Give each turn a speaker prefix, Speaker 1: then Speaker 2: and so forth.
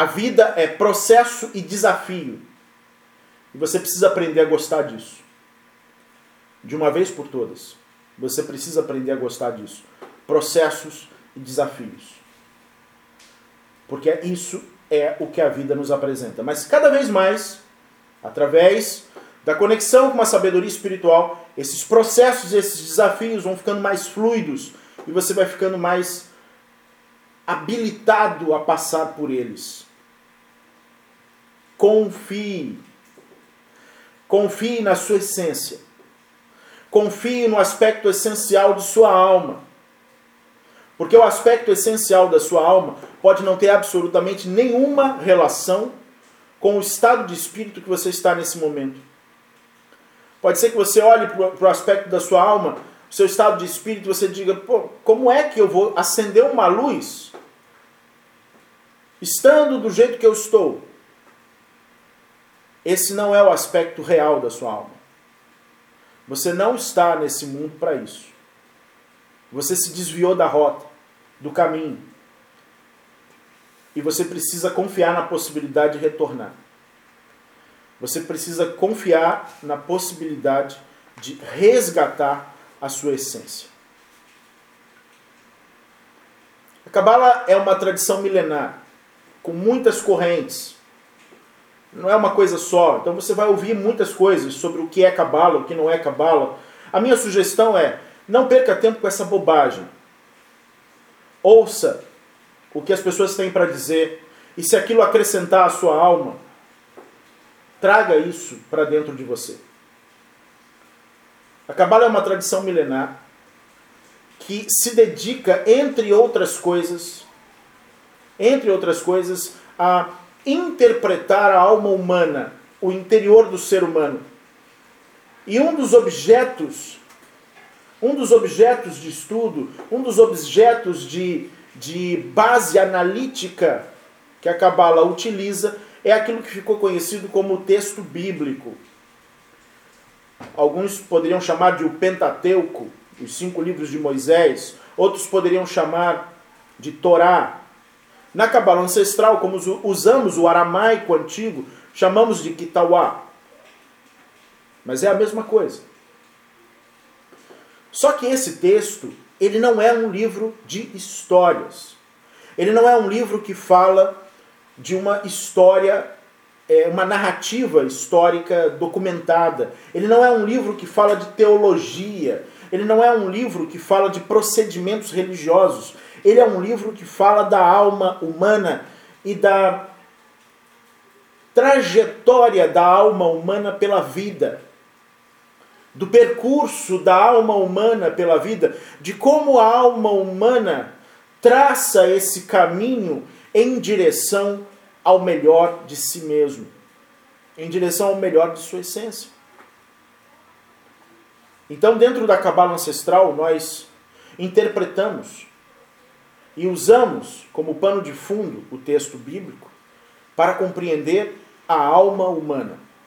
Speaker 1: A vida é processo e desafio. E você precisa aprender a gostar disso. De uma vez por todas. Você precisa aprender a gostar disso. Processos e desafios. Porque isso é o que a vida nos apresenta. Mas cada vez mais, através da conexão com a sabedoria espiritual, esses processos, esses desafios vão ficando mais fluidos e você vai ficando mais habilitado a passar por eles. Confie. Confie na sua essência. Confie no aspecto essencial de sua alma. Porque o aspecto essencial da sua alma pode não ter absolutamente nenhuma relação com o estado de espírito que você está nesse momento. Pode ser que você olhe para o aspecto da sua alma, seu estado de espírito, e você diga: Pô, como é que eu vou acender uma luz estando do jeito que eu estou? Esse não é o aspecto real da sua alma. Você não está nesse mundo para isso. Você se desviou da rota, do caminho. E você precisa confiar na possibilidade de retornar. Você precisa confiar na possibilidade de resgatar a sua essência. A Cabala é uma tradição milenar, com muitas correntes. Não é uma coisa só. Então você vai ouvir muitas coisas sobre o que é Cabala, o que não é Cabala. A minha sugestão é: não perca tempo com essa bobagem. Ouça o que as pessoas têm para dizer. E se aquilo acrescentar à sua alma, Traga isso para dentro de você. A Cabala é uma tradição milenar que se dedica, entre outras coisas, entre outras coisas, a interpretar a alma humana, o interior do ser humano. E um dos objetos, um dos objetos de estudo, um dos objetos de, de base analítica que a Cabala utiliza é aquilo que ficou conhecido como texto bíblico. Alguns poderiam chamar de o Pentateuco, os cinco livros de Moisés, outros poderiam chamar de Torá. Na Cabala ancestral, como usamos o aramaico antigo, chamamos de Kitawá. Mas é a mesma coisa. Só que esse texto, ele não é um livro de histórias. Ele não é um livro que fala de uma história, é, uma narrativa histórica documentada. Ele não é um livro que fala de teologia. Ele não é um livro que fala de procedimentos religiosos. Ele é um livro que fala da alma humana e da trajetória da alma humana pela vida, do percurso da alma humana pela vida, de como a alma humana traça esse caminho em direção ao melhor de si mesmo, em direção ao melhor de sua essência. Então, dentro da cabala ancestral, nós interpretamos e usamos como pano de fundo o texto bíblico para compreender a alma humana.